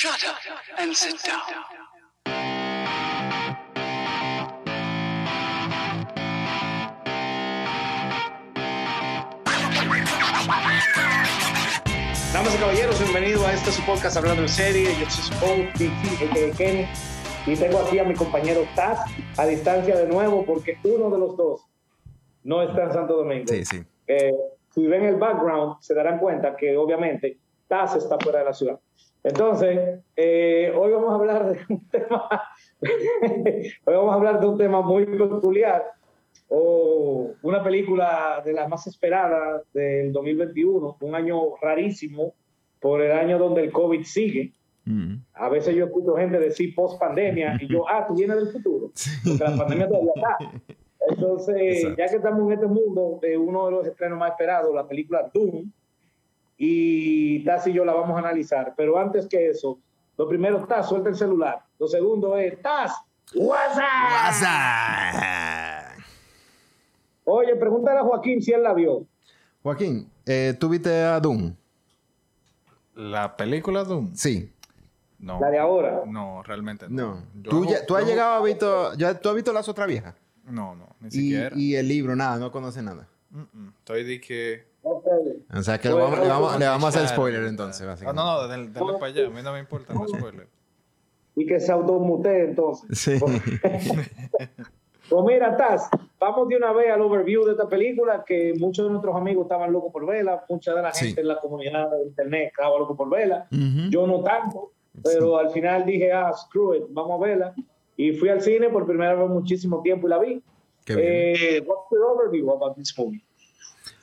Shut up and sit down. Damas y caballeros, bienvenidos a este su podcast hablando en serie. Yo soy su. Kenny, y tengo aquí a mi compañero Taz a distancia de nuevo porque uno de los dos no está en Santo Domingo. Sí, sí. Eh, si ven el background, se darán cuenta que obviamente Taz está fuera de la ciudad. Entonces, eh, hoy vamos a hablar de un tema, hoy vamos a hablar de un tema muy peculiar, o una película de las más esperadas del 2021, un año rarísimo por el año donde el COVID sigue. Mm. A veces yo escucho gente decir post pandemia y yo, ah, tú vienes del futuro, porque la pandemia todavía está. Entonces, Exacto. ya que estamos en este mundo de uno de los estrenos más esperados, la película Doom, y Taz y yo la vamos a analizar. Pero antes que eso, lo primero, Taz, suelta el celular. Lo segundo es, Taz, WhatsApp. WhatsApp. Oye, pregúntale a Joaquín si él la vio. Joaquín, eh, ¿tú viste a Doom? ¿La película Doom? Sí. No. La de ahora. No, realmente no. No. ¿Tú, hago- ya- tú has llegado a visto, ya, tú has visto las otras viejas? No, no, ni Y, siquiera. y el libro, nada, no conoce nada. Mm, mm. Estoy de que... O sea que le Bueno, vamos, le vamos- le vamos a hacer spoiler entonces, básicamente. no, no, dale, dale para allá. A mí no me importa, no spoiler. Y que se automute entonces. Sí. Pues mira, Taz, vamos de una vez al overview de esta película que muchos de nuestros amigos estaban locos por verla, mucha de la Sí. gente en la comunidad de internet estaba loco por verla. Ujú. Yo no tanto, pero al final dije, ah, screw it, vamos a verla. Y fui al cine por primera vez en muchísimo tiempo y la vi. Qué bien. Eh, what's your overview about this movie?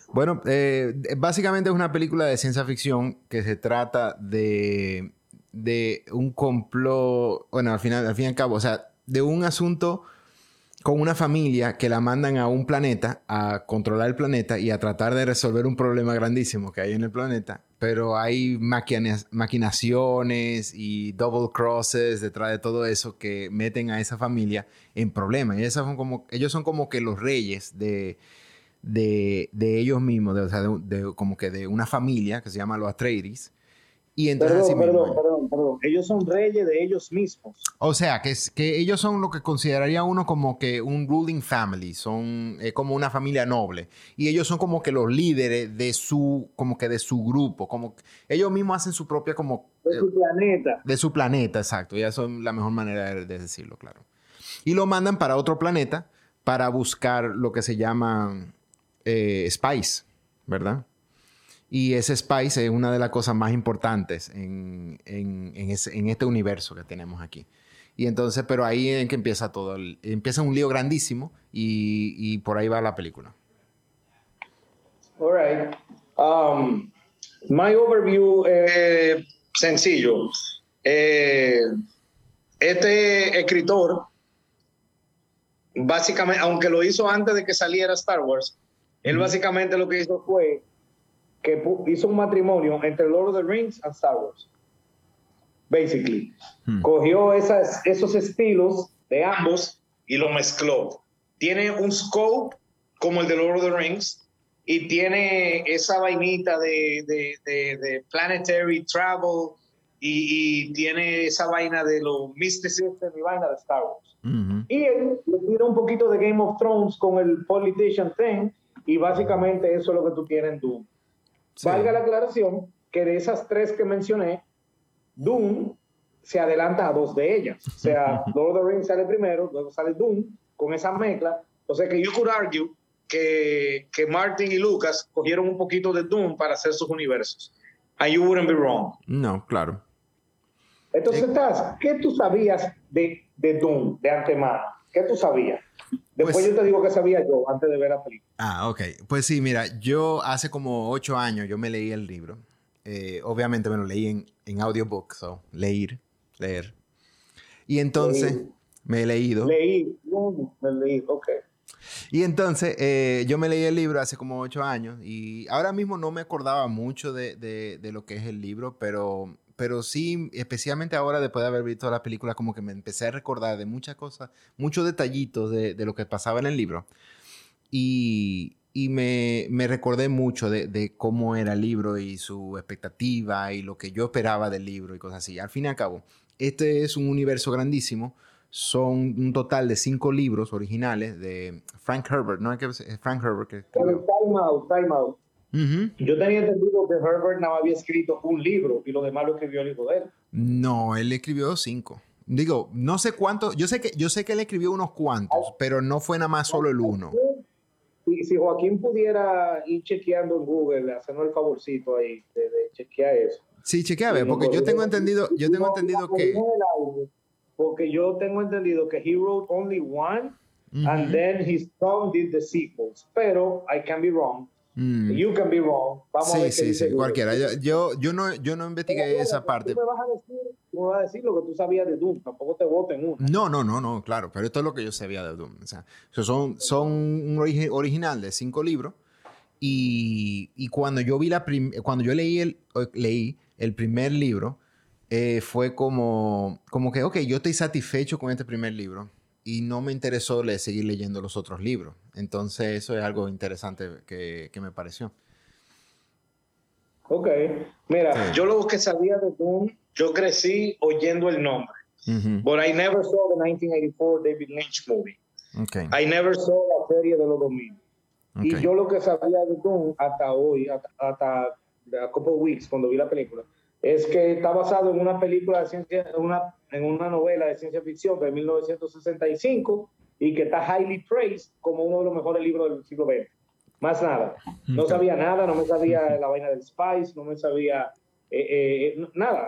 Bueno, eh, básicamente es una película de ciencia ficción que se trata de, un complot, bueno, al final, al fin y al cabo, o sea, de un asunto con una familia que la mandan a un planeta a controlar el planeta y a tratar de resolver un problema grandísimo que hay en el planeta, pero hay maquina- maquinaciones y double crosses detrás de todo eso que meten a esa familia en problemas. Y esas son como, ellos son como que los reyes de, de, de ellos mismos, de, o sea, de, como que de una familia que se llama los Atreides. Y entonces Perdón, así mismo, perdón, perdón, perdón. Ellos son reyes de ellos mismos. o sea, que, es- que ellos son lo que consideraría uno como que un ruling family, son eh, como una familia noble. Y ellos son como que los líderes de su, como que de su grupo, como ellos mismos hacen su propia como... De eh, su planeta. de su planeta, exacto. Y eso es la mejor manera de, de decirlo, claro. Y lo mandan para otro planeta para buscar lo que se llama eh, Spice, ¿verdad? Y ese Spice es una de las cosas más importantes en, en- este universo que tenemos aquí. Y entonces, pero ahí es que empieza todo. empieza un lío grandísimo y, y por ahí va la película. All right. Um, my overview eh, sencillo. Eh, este escritor, básicamente, aunque lo hizo antes de que saliera Star Wars, él básicamente lo que hizo fue que hizo un matrimonio entre Lord of the Rings and Star Wars. Basically. Hmm. Cogió esas, esos estilos de ambos y lo mezcló. Tiene un scope como el de Lord of the Rings y tiene esa vainita de, de- de- de planetary travel y, y tiene esa vaina de los mysticism y vaina de Star Wars. Ujú. Y él le tira un poquito de Game of Thrones con el politician thing y básicamente eso es lo que tú tienes en Doom. Sí. Valga la aclaración que de esas tres que mencioné, Doom se adelanta a dos de ellas. O sea, Lord of the Rings sale primero, luego sale Doom con esa mezcla. O sea que you could argue que, que Martin y Lucas cogieron un poquito de Doom para hacer sus universos. And you wouldn't be wrong. No, claro. Entonces, Taz, ¿qué tú sabías de, de Doom de antemano? ¿Qué tú sabías? Después Pues- yo te digo qué sabía yo antes de ver la película. Ah, ok. Pues sí, mira, yo hace como ocho años yo me leí el libro. Eh, obviamente me lo leí en, en audiobook, so, leer, leer. Y entonces Leí. me he leído. Leí, Doom, me leí, ok. Y entonces eh, yo me leí el libro hace como ocho años y ahora mismo no me acordaba mucho de, de- de lo que es el libro, pero, pero sí, especialmente ahora después de haber visto la película, como que me empecé a recordar de muchas cosas, muchos detallitos de, de lo que pasaba en el libro. Y, y me, me recordé mucho de, de cómo era el libro y su expectativa y lo que yo esperaba del libro y cosas así. Al fin y al cabo, este es un universo grandísimo. Son un total de cinco libros originales de Frank Herbert, ¿no? Frank Herbert que escribió. time out, time out. Ujú. Yo tenía entendido que Herbert no había escrito un libro y lo demás lo escribió el hijo de él. No, él escribió cinco. Digo, no sé cuántos, yo sé que, yo sé que él escribió unos cuantos, pero no fue nada más solo el uno. Si, si Joaquín pudiera ir chequeando en Google, hacernos el favorcito ahí de, de chequear eso. Sí, chequea, a ver, Sí, porque yo tengo entendido, yo tengo entendido que... Porque yo tengo entendido que he wrote only one and Ujú. then his son did the sequels. Pero I can be wrong. Mm. You can be wrong. Vamos a ver Sí, sí, sí, cualquiera. Yo, yo, yo no, yo no investigué Pero, esa tú parte. me vas a decir, tú me vas a decir lo que tú sabías de Doom. Tampoco te voten uno. No, no, no, no, claro, pero esto es lo que yo sabía de Doom. O sea, so- son, son un origi- original de cinco libros y, y cuando yo vi la cuando yo leí el, leí el primer libro, eh, fue como, como que, ok, yo estoy satisfecho con este primer libro y no me interesó le- seguir leyendo los otros libros. Entonces, eso es algo interesante que, que me pareció. Ok. Mira, Sí. yo lo que sabía de Doom, yo crecí oyendo el nombre. But I never saw the 1984 David Lynch movie. ok, I never saw la serie de los 2000. Y ok. yo lo que sabía de Doom hasta hoy, hasta, hasta a couple of weeks, cuando vi la película, es que está basado en una película de ciencia, en una, en una novela de ciencia ficción de 1965 y que está highly praised como uno de los mejores libros del siglo XX. Más nada. No sabía nada, no me sabía la vaina del Spice, no me sabía eh, eh, nada.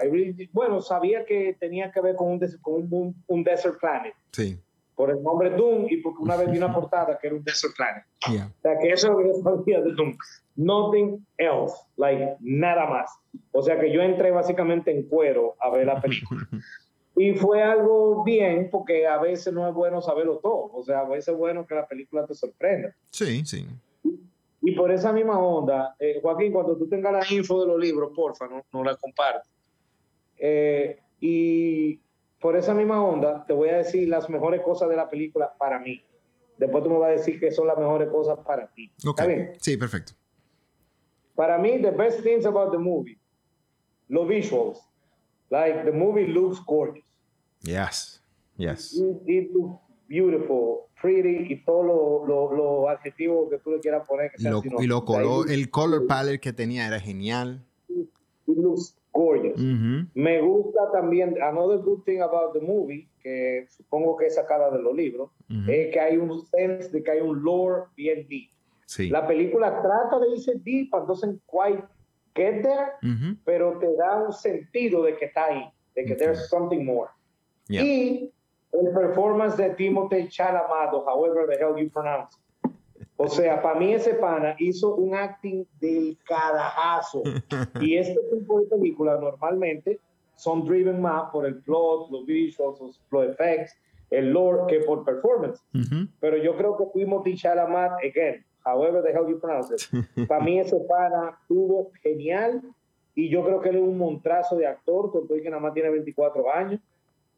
Bueno, sabía que tenía que ver con un, con un- un desert planet, Sí, por el nombre Doom y porque una vez vi una portada que era un desert planet. yeah. O sea, que eso es lo que de Doom. Nothing else, like, nada más. O sea, que yo entré básicamente en cuero a ver la película. Y fue algo bien, porque a veces no es bueno saberlo todo. O sea, a veces es bueno que la película te sorprenda. Sí, sí. Y por esa misma onda, eh, Joaquín, cuando tú tengas la info de los libros, porfa, no, no la compartas. Eh, y por esa misma onda, te voy a decir las mejores cosas de la película para mí. Después tú me vas a decir que son las mejores cosas para ti. Ok. ¿Está bien? Sí, perfecto. Para mí, the best things about the movie, los visuals. Like, the movie looks gorgeous. Yes. Yes. It, it looks beautiful, pretty, y todos los lo, lo adjetivos que tú le quieras poner. Que Lo- y lo color, el color palette que tenía era genial. It looks gorgeous. Me gusta también, another good thing about the movie, que supongo que es sacada de los libros, es que hay un sense de que hay un lore bien deep. Sí. La película trata de irse deep, doesn't quite get there, pero te da un sentido de que está ahí, de que there's something more. Yeah. Y el performance de Timothée Chalamet, o however the hell you pronounce. O sea, para mí ese pana hizo un acting del carajazo. y este tipo de películas normalmente son driven más por el plot, los visuals, los, effects, el lore, que por performance. Ujú. Pero yo creo que Timothy Chalamet, again, however the hell you pronounce it, para mí ese pana estuvo genial y yo creo que él es un montrazo de actor, con todo y que nada más tiene 24 años,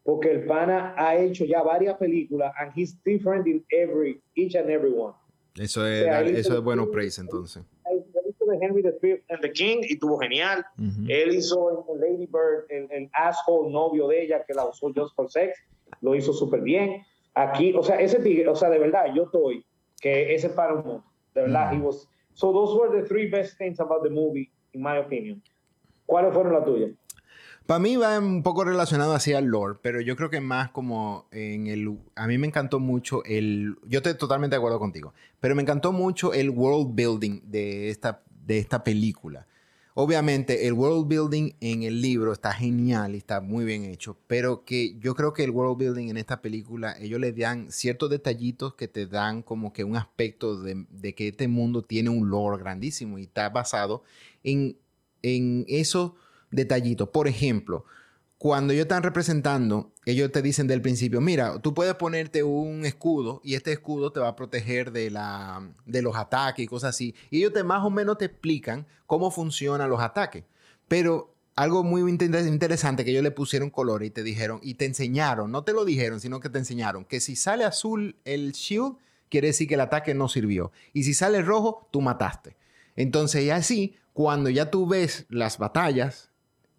porque el pana ha hecho ya varias películas and he's different in every, each and every one. Eso es, sea, dar- él eso hizo- es bueno praise entonces. Él hizo de Henry V and the King y estuvo genial. Ujú. Él hizo en Lady Bird el, el asshole novio de ella que la usó just for sex, lo hizo súper bien. Aquí, o sea, ese tigre, o sea, de verdad, yo estoy que ese para un mundo. De verdad, he was. So those were the three best things about the movie, in my opinion. ¿Cuáles fueron las tuyas? Para mí va un poco relacionado así al lore, pero yo creo que más como en el... A mí me encantó mucho el... Yo estoy totalmente de acuerdo contigo, pero me encantó mucho el world building de esta, de esta película. Obviamente el world building en el libro está genial y está muy bien hecho, pero que yo creo que el world building en esta película, ellos le dan ciertos detallitos que te dan como que un aspecto de, de que este mundo tiene un lore grandísimo y está basado en, en esos detallitos. Por ejemplo, cuando ellos están representando, ellos te dicen del principio, mira, tú puedes ponerte un escudo y este escudo te va a proteger de, la, de los ataques y cosas así. Y ellos te más o menos te explican cómo funcionan los ataques. Pero algo muy inter- interesante que ellos le pusieron color y te dijeron, y te enseñaron, no te lo dijeron, sino que te enseñaron, que si sale azul el shield, quiere decir que el ataque no sirvió. Y si sale rojo, tú mataste. Entonces, y así, cuando ya tú ves las batallas,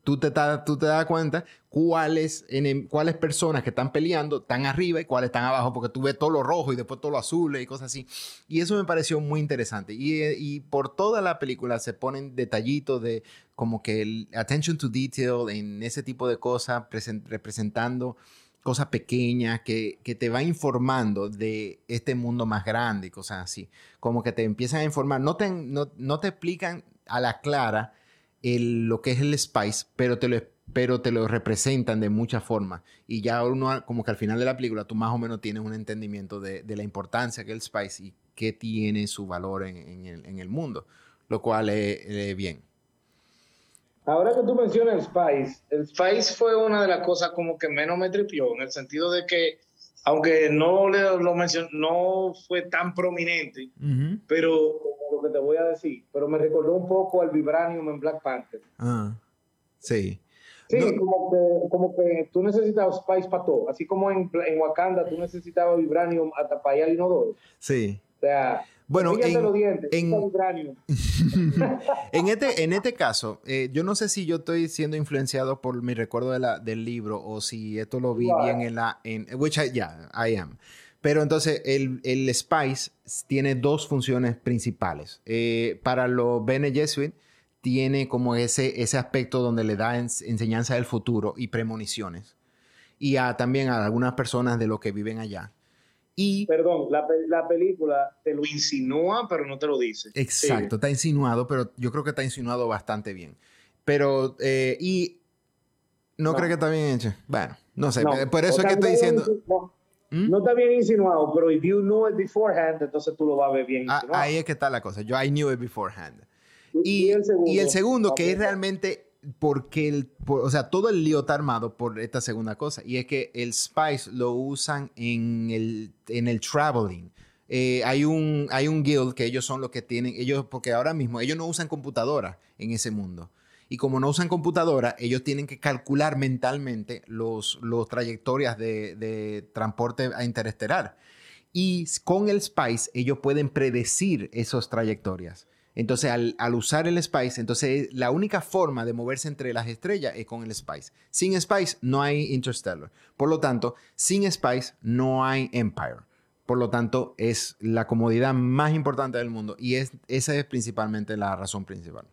tú te, tú te das cuenta cuáles, cuáles personas que están peleando están arriba y cuáles están abajo, porque tú ves todo lo rojo y después todo lo azul y cosas así. Y eso me pareció muy interesante. Y, y por toda la película se ponen detallitos de como que el attention to detail en ese tipo de cosas, representando cosas pequeñas que, que, te va informando de este mundo más grande y cosas así. Como que te empiezan a informar, no te, no, no te explican a la clara el, lo que es el Spice, pero te lo, pero te lo representan de muchas formas. Y ya uno, como que al final de la película, tú más o menos tienes un entendimiento de, de la importancia que el Spice y qué tiene su valor en, en, el, en el, mundo, lo cual es, es bien. Ahora que tú mencionas el Spice, el Spice fue una de las cosas como que menos me tripió, en el sentido de que, aunque no le, lo mencioné, no fue tan prominente, uh -huh. pero que te voy a decir, pero me recordó un poco al Vibranium en Black Panther. Ah, sí. Sí, no. como, que, como que tú necesitabas Spice para todo, así como en, en Wakanda tú necesitabas Vibranium hasta para ir al inodoro. Sí. O sea, bueno, en, dientes, en, en, este, en este caso, eh, yo no sé si yo estoy siendo influenciado por mi recuerdo de la, del libro o si esto lo vi wow. bien en la... En, which I, yeah, I am. Pero entonces el, el Spice tiene dos funciones principales. Eh, para los Bene Gesserit tiene como ese, ese aspecto donde le da enseñanza del futuro y premoniciones. Y a, también a algunas personas de lo que viven allá. Y, Perdón, la, la, película te lo insinúa, pero no te lo dice. Exacto, sí. está insinuado, pero yo creo que está insinuado bastante bien. Pero, eh, y no, no, creo que está bien hecho. Bueno, no sé, no. por eso es que estoy diciendo... No, ¿Mm? no, está bien insinuado, pero if you knew it beforehand, entonces tú lo vas a ver bien insinuado. Ah, ahí es que está la cosa. Yo I knew it beforehand. Y, y, el segundo, y el segundo que es realmente porque el, por, o sea, todo el lío está armado por esta segunda cosa, y es que el Spice lo usan en el, en el traveling. Eh, hay, un, hay un guild que ellos son los que tienen, ellos, porque ahora mismo ellos no usan computadora en ese mundo. Y como no usan computadora, ellos tienen que calcular mentalmente los, los trayectorias de, de transporte interestelar. Y con el Spice, ellos pueden predecir esas trayectorias. Entonces, al, al, usar el Spice, entonces la única forma de moverse entre las estrellas es con el Spice. Sin Spice no hay Interstellar. Por lo tanto, sin Spice no hay Empire. Por lo tanto, es la comodidad más importante del mundo y es, esa es principalmente la razón principal.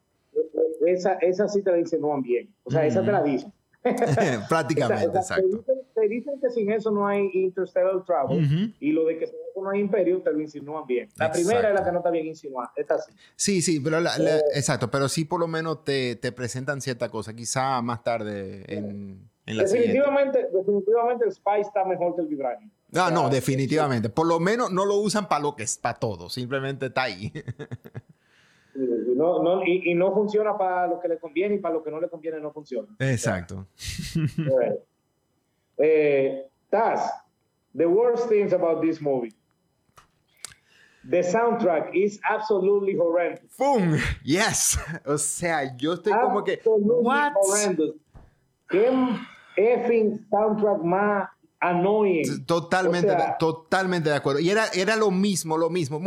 Esa, esa sí te la no bien. O sea, mm. esa te la dicen. Prácticamente, esa, esa, exacto. Te dicen, te dicen, que sin eso no hay Interstellar Travel uh -huh. y lo de que sin eso no hay Imperio te lo insinúan bien. La exacto. primera es la que no está bien insinuada. Esta sí. Sí, sí, pero la, la, eh, exacto, pero sí por lo menos te, te presentan cierta cosa, quizá más tarde en, en la definitivamente, siguiente. Definitivamente el Spice está mejor que el Vibranium. No, no, definitivamente. Por lo menos no lo usan para lo que es, para todo, simplemente está ahí. No, no, y, y, no funciona para lo que le conviene y para lo que no le conviene no funciona. Exacto. eh, Taz, the worst things about this movie. The soundtrack is absolutely horrendous. ¡Boom! Yes. O sea, yo estoy como que. What? Horrendous. ¿Qué effing soundtrack más annoying. Totalmente, o sea, totalmente de acuerdo. Y era, era lo mismo, lo mismo.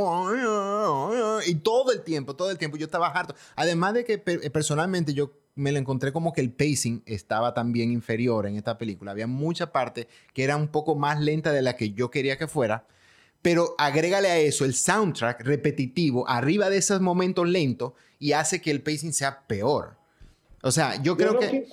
Y todo el tiempo, todo el tiempo yo estaba harto. Además de que personalmente yo me lo encontré como que el pacing estaba también inferior en esta película. Había mucha parte que era un poco más lenta de la que yo quería que fuera. Pero agrégale a eso el soundtrack repetitivo arriba de esos momentos lentos y hace que el pacing sea peor. O sea, yo creo yo no que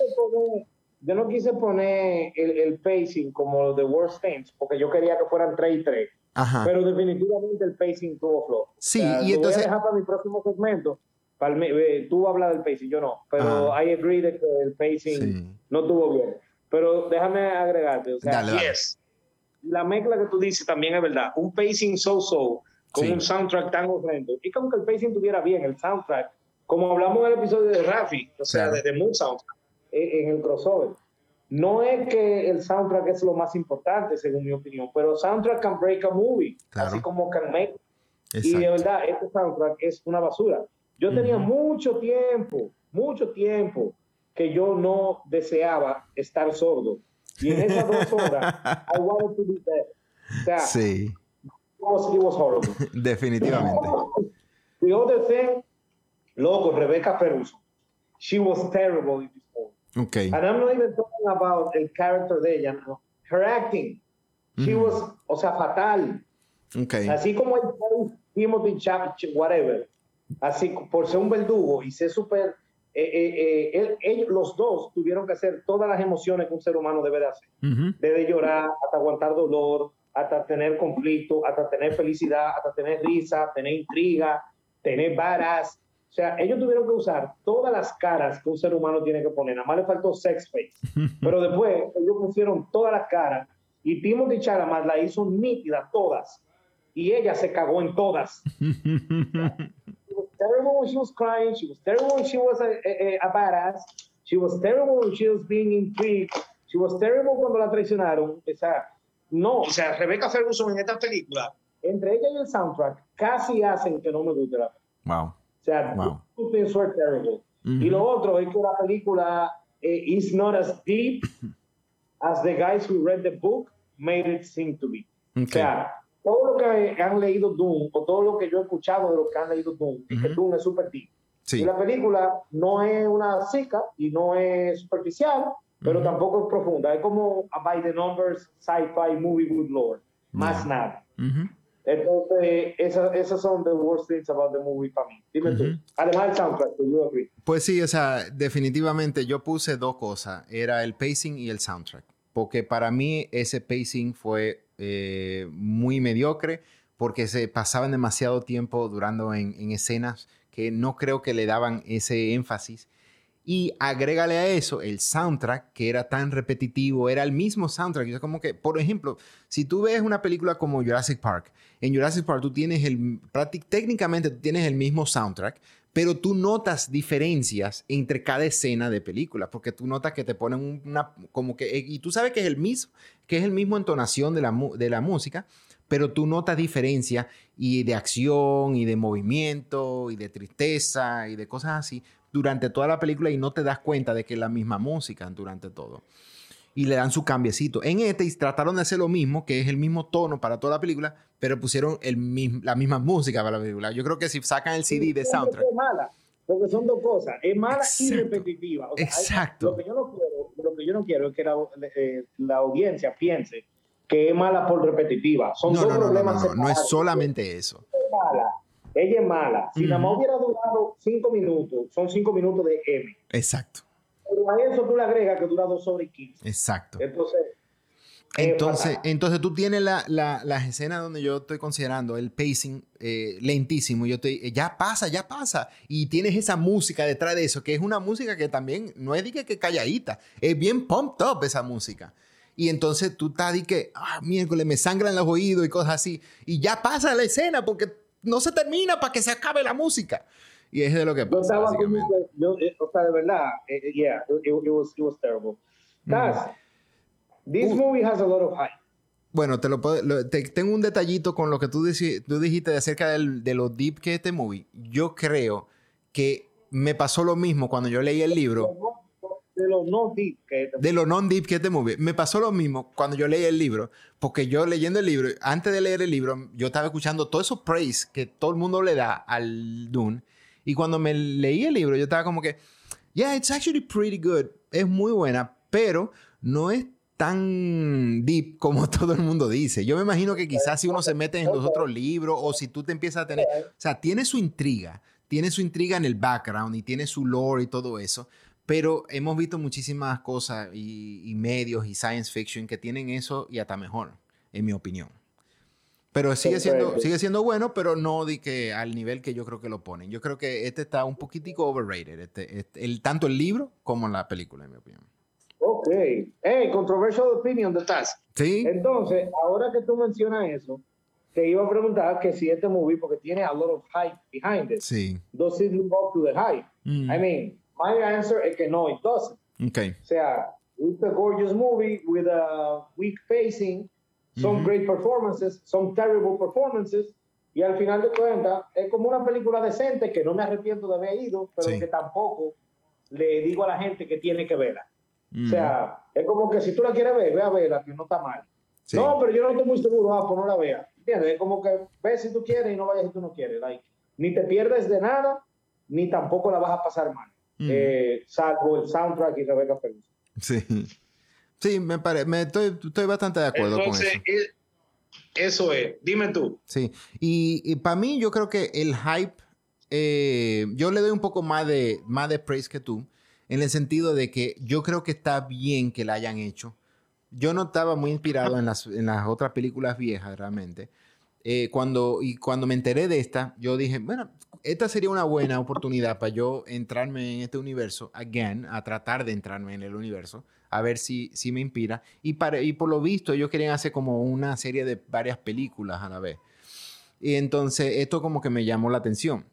yo no quise poner el, el, pacing como The Worst Things, porque yo quería que fueran 3 y 3. Ajá. Pero definitivamente el pacing tuvo flojo. Sí, o sea, y entonces. Voy a dejar para mi próximo segmento. Para el, eh, tú hablas del pacing, yo no. Pero. I agree de que el pacing sí. no tuvo bien. Pero déjame agregarte. O sea, dale, dale. Yes, la mezcla que tú dices también es verdad. Un pacing so-so con sí. un soundtrack tan horrendo. Y como que el pacing tuviera bien, el soundtrack, como hablamos en el episodio de Rafi, o sea, claro. de, de Moon Soundtrack en el crossover. No es que el soundtrack es lo más importante, según mi opinión, pero soundtrack can break a movie, claro. así como can make. Exacto. Y de verdad, este soundtrack es una basura. Yo tenía uh -huh. mucho tiempo, mucho tiempo que yo no deseaba estar sordo. Y en esas dos horas, I wanted to be dead. O sea, sí. it was horrible. Definitivamente. The other thing, loco, Rebecca Peruso. She was terrible in this movie. Ok. And I'm not even talking about el character de ella, no. Her acting. She was, o sea, fatal. Ok. Así como el Timothy Chap, whatever. Así, por ser un verdugo y ser súper... eh, eh, eh, él- ellos, los dos tuvieron que hacer todas las emociones que un ser humano debe de hacer. Ujú. Desde llorar, hasta aguantar dolor, hasta tener conflicto, hasta tener felicidad, hasta tener risa, tener intriga, tener varas. O sea, ellos tuvieron que usar todas las caras que un ser humano tiene que poner. Nada más le faltó sex face. Pero después ellos pusieron todas las caras y Timothy Chalamet la hizo nítida todas. Y ella se cagó en todas. She was terrible when she was crying. She was terrible when she was a, a, a badass. She was terrible when she was being intrigued. She was terrible cuando la traicionaron. O sea, no, o sea, Rebecca Ferguson en esta película, entre ella y el soundtrack, casi hacen que no me guste la película. Wow. O sea, Wow. things were terrible. Y lo otro es que la película eh, is not as deep as the guys who read the book made it seem to be. O Ok. sea, todo lo que han leído Doom, o todo lo que yo he escuchado de los que han leído Doom, es que Doom es super deep. Sí. Y la película no es una zica y no es superficial, pero tampoco es profunda. Es como a by the numbers sci-fi movie with lore. Más Yeah. nada. Entonces, esas, esas son the worst things about the movie para mí. Dime tú. Ujú. Además del soundtrack, you agree? Pues sí, o sea, definitivamente yo puse dos cosas. Era el pacing y el soundtrack. Porque para mí ese pacing fue eh, muy mediocre porque se pasaban demasiado tiempo durando en, en escenas que no creo que le daban ese énfasis. Y agrégale a eso el soundtrack, que era tan repetitivo, era el mismo soundtrack. Yo como que, por ejemplo, si tú ves una película como Jurassic Park, en Jurassic Park tú tienes el, técnicamente tú tienes el mismo soundtrack, pero tú notas diferencias entre cada escena de película, porque tú notas que te ponen una, como que, y tú sabes que es el mismo, que es el mismo entonación de la, de la música, pero tú notas diferencia y de acción y de movimiento y de tristeza y de cosas así durante toda la película y no te das cuenta de que es la misma música durante todo. Y le dan su cambiecito. En este y trataron de hacer lo mismo, que es el mismo tono para toda la película, pero pusieron el la misma música para la película. Yo creo que si sacan el CD de soundtrack. Es mala, porque son dos cosas. Es mala y Exacto. repetitiva. O sea, hay- Exacto. lo, que yo no quiero, lo que yo no quiero es que la, eh, la audiencia piense que es mala por repetitiva. Son No, dos no, no, problemas no, no, no es solamente eso. es mala. Ella es mala. Si nada más Ujú. hubiera durado cinco minutos, son cinco minutos de M. Exacto, Pero a eso tú le agregas que dura dos horas y quince. exacto. Entonces, es Entonces, entonces tú tienes la, la- las escenas donde yo estoy considerando el pacing eh, lentísimo. Yo estoy, eh, ya pasa, ya pasa. Y tienes esa música detrás de eso, que es una música que también no es de que, calladita, es bien pumped up esa música. Y entonces tú estás de que, ah, miércoles, me sangran los oídos y cosas así. Y ya pasa la escena porque no se termina para que se acabe la música. Y es de lo que pasa, como básicamente. yo, eh, o sea, de verdad, eh, eh, yeah, it, it was, it was terrible. Taz, this Uh. movie has a lot of hype. Bueno, te lo puedo, lo- te- tengo un detallito con lo que tú, deci- tú dijiste acerca del- de lo deep que es este movie. Yo creo que me pasó lo mismo cuando yo leí el libro, De los no deep que este- de lo non-deep que es este movie. Me pasó lo mismo cuando yo leí el libro, porque yo leyendo el libro, antes de leer el libro, yo estaba escuchando todo eso praise que todo el mundo le da al Dune. Y cuando me leí el libro, yo estaba como que, yeah, it's actually pretty good. Es muy buena, pero no es tan deep como todo el mundo dice. Yo me imagino que quizás si uno se mete en los otros libros o si tú te empiezas a tener, o sea, tiene su intriga, tiene su intriga en el background y tiene su lore y todo eso, pero hemos visto muchísimas cosas y, y medios y science fiction que tienen eso y hasta mejor, en mi opinión. Pero sigue siendo, sigue siendo bueno, pero no di que al nivel que yo creo que lo ponen. Yo creo que este está un poquitico overrated, este, este- el, tanto el libro como la película, en mi opinión. Ok. Hey, controversial opinion de Taz. Sí, Entonces, ahora que tú mencionas eso, te iba a preguntar que si este movie, porque tiene a lot of hype behind it, sí. does it live up to the hype? Mm. I mean, my answer is que no, it doesn't. Ok. O sea, it's a gorgeous movie with a weak pacing, some great performances, some terrible performances, y al final de cuentas es como una película decente que no me arrepiento de haber ido, pero Sí. que tampoco le digo a la gente que tiene que verla. Mm. O sea, es como que si tú la quieres ver, ve a verla, que no está mal. Sí. No, pero yo no estoy muy seguro, ah, pues no la veas. ¿Entiendes? Es como que ves si tú quieres y no vayas si tú no quieres. Like, ni te pierdes de nada, ni tampoco la vas a pasar mal. Mm. Eh, salvo el soundtrack y Rebecca Ferguson. Sí. Sí, me parece, me estoy, estoy bastante de acuerdo Entonces, con eso. eso es. Dime tú. Sí. Y, para mí, yo creo que el hype, eh, yo le doy un poco más de, más de praise que tú, en el sentido de que yo creo que está bien que la hayan hecho. Yo no estaba muy inspirado en las, en las otras películas viejas, realmente. Eh, cuando, y cuando me enteré de esta, yo dije, bueno, esta sería una buena oportunidad para yo entrarme en este universo, again, a tratar de entrarme en el universo, a ver si, si me inspira. Y, para, y por lo visto, ellos querían hacer como una serie de varias películas a la vez. Y entonces, esto como que me llamó la atención.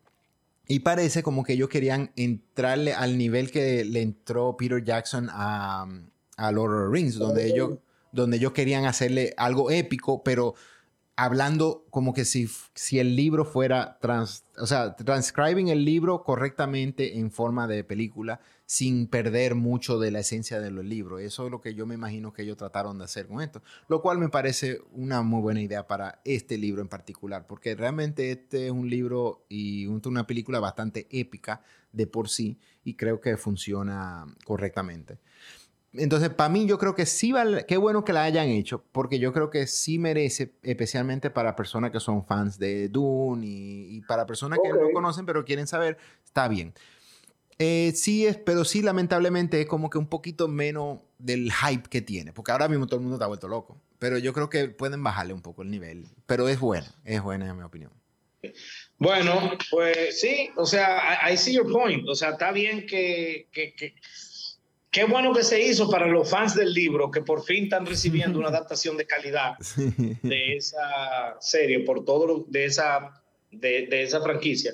Y parece como que ellos querían entrarle al nivel que le entró Peter Jackson a, a Lord of the Rings, donde ellos, donde ellos querían hacerle algo épico, pero hablando como que si, si el libro fuera, trans, o sea, transcribing el libro correctamente en forma de película sin perder mucho de la esencia de los libros. Eso es lo que yo me imagino que ellos trataron de hacer con esto, lo cual me parece una muy buena idea para este libro en particular, porque realmente este es un libro y una película bastante épica de por sí y creo que funciona correctamente. Entonces, para mí, yo creo que sí vale, qué bueno que la hayan hecho, porque yo creo que sí merece, especialmente para personas que son fans de Dune y, para personas que no conocen pero quieren saber, está bien. Eh, sí es, pero sí lamentablemente es como que un poquito menos del hype que tiene, porque ahora mismo todo el mundo está vuelto loco, pero yo creo que pueden bajarle un poco el nivel, pero es buena, es buena en mi opinión. Bueno, pues sí, o sea, I, see your point, o sea, está bien que, que, que Qué bueno que se hizo para los fans del libro, que por fin están recibiendo una adaptación de calidad de esa serie, por todo lo, de esa de, de esa franquicia.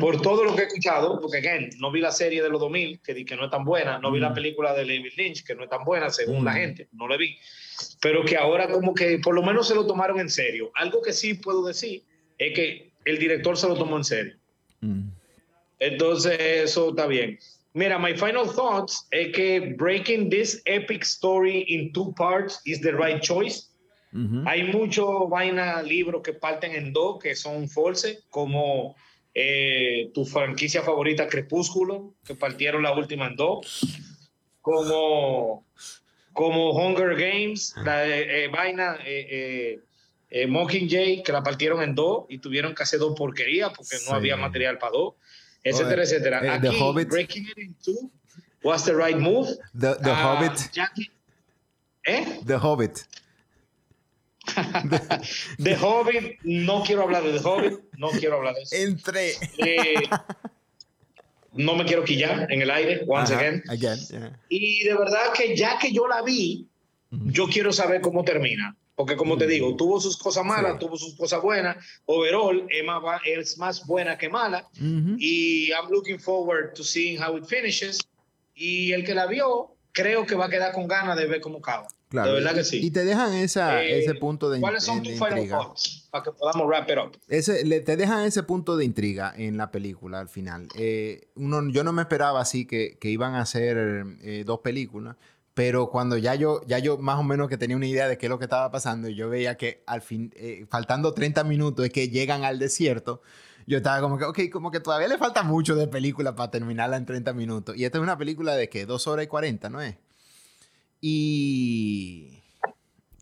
Por todo lo que he escuchado, porque again, no vi la serie de los 2000, que, que no es tan buena, no vi la película de David Lynch, que no es tan buena según la gente, no la vi, pero que ahora como que por lo menos se lo tomaron en serio. Algo que sí puedo decir es que el director se lo tomó en serio. Entonces, eso está bien. Mira, my final thoughts es que breaking this epic story in two parts is the right choice. Hay mucho vaina, libros que parten en dos, que son false, como eh, tu franquicia favorita Crepúsculo, que partieron la última en dos, como, como Hunger Games, la eh, vaina eh, Mockingjay, que la partieron en dos y tuvieron que hacer dos porquerías porque no había material para dos etcétera, etcétera. Eh, Aquí, the Hobbit. Breaking It in Two was the right move. The, the uh, Hobbit. Jackie, ¿Eh? The Hobbit. The Hobbit, no quiero hablar de The Hobbit, no quiero hablar de eso. Entre. Eh, no me quiero quillar en el aire, once again. again yeah. Y de verdad que ya que yo la vi, yo quiero saber cómo termina. Porque como te digo, tuvo sus cosas malas, sí. tuvo sus cosas buenas. Overall, es más, es más buena que mala. Uh -huh. Y I'm looking forward to seeing how it finishes. Y el que la vio, creo que va a quedar con ganas de ver cómo acaba. Claro. De verdad que sí. Y te dejan esa, eh, ese punto de ¿Cuáles son tus final thoughts? Para que podamos wrap it up. Ese, le, te dejan ese punto de intriga en la película al final. Eh, uno, yo no me esperaba así que, que iban a hacer eh, dos películas. Pero cuando ya yo, ya yo más o menos que tenía una idea de qué es lo que estaba pasando y yo veía que al fin, eh, faltando 30 minutos es que llegan al desierto, yo estaba como que, ok, como que todavía le falta mucho de película para terminarla en 30 minutos. Y esta es una película de que 2 horas y 40, ¿no es? Y...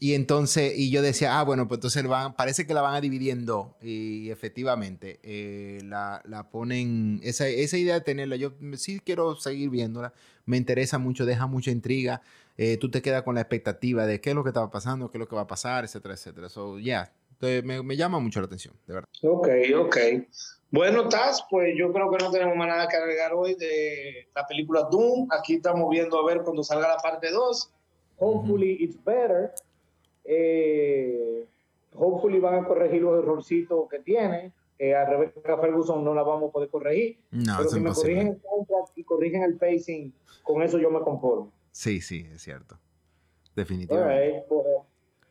Y entonces, y yo decía, ah, bueno, pues entonces van, parece que la van a dividir en dos. Y efectivamente, eh, la, la, ponen, esa, esa idea de tenerla, yo sí quiero seguir viéndola, me interesa mucho, deja mucha intriga. Eh, tú te quedas con la expectativa de qué es lo que estaba pasando, qué es lo que va a pasar, etcétera, etcétera. So, ya, yeah, me, me, llama mucho la atención, de verdad. Ok, ok. Bueno, Taz, pues yo creo que no tenemos más nada que agregar hoy de la película Doom. Aquí estamos viendo a ver cuando salga la parte 2. Hopefully uh -huh. it's better. Eh, hopefully van a corregir los errorcitos que tiene. Eh, a Rebecca Ferguson no la vamos a poder corregir. No, pero es si imposible. me corrigen el contract y corrigen el pacing, con eso yo me conformo. Sí, sí, es cierto. Definitivamente. Right, pues,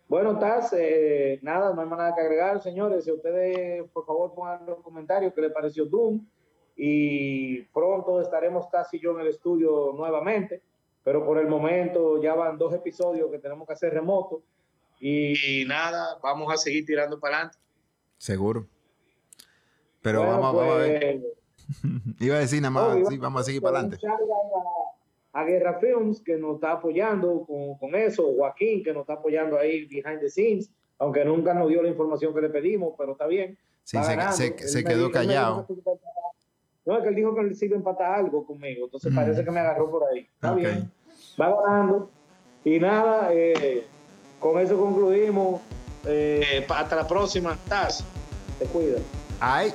bueno, Taz, eh, nada, no hay más nada que agregar, señores. Si ustedes, por favor, pongan en los comentarios qué les pareció Doom. Y pronto estaremos Taz y yo en el estudio nuevamente. Pero por el momento ya van dos episodios que tenemos que hacer remoto. Y nada, vamos a seguir tirando para adelante. Seguro. Pero Bueno, vamos, vamos a ver. pues, Iba a decir nada más, no, iba- sí, vamos a seguir para adelante. A, a Guerra Films, que nos está apoyando con, con eso. Joaquín, que nos está apoyando ahí behind the scenes. Aunque nunca nos dio la información que le pedimos, pero está bien. Sí, se, se- se quedó dijo- callado. No, es que él dijo que él sí iba a empatar algo conmigo. Entonces Mm. parece que me agarró por ahí. Está bien. Va ganando. Y nada, eh, con eso concluimos. Eh, hasta la próxima. Taz, te cuida. Ay.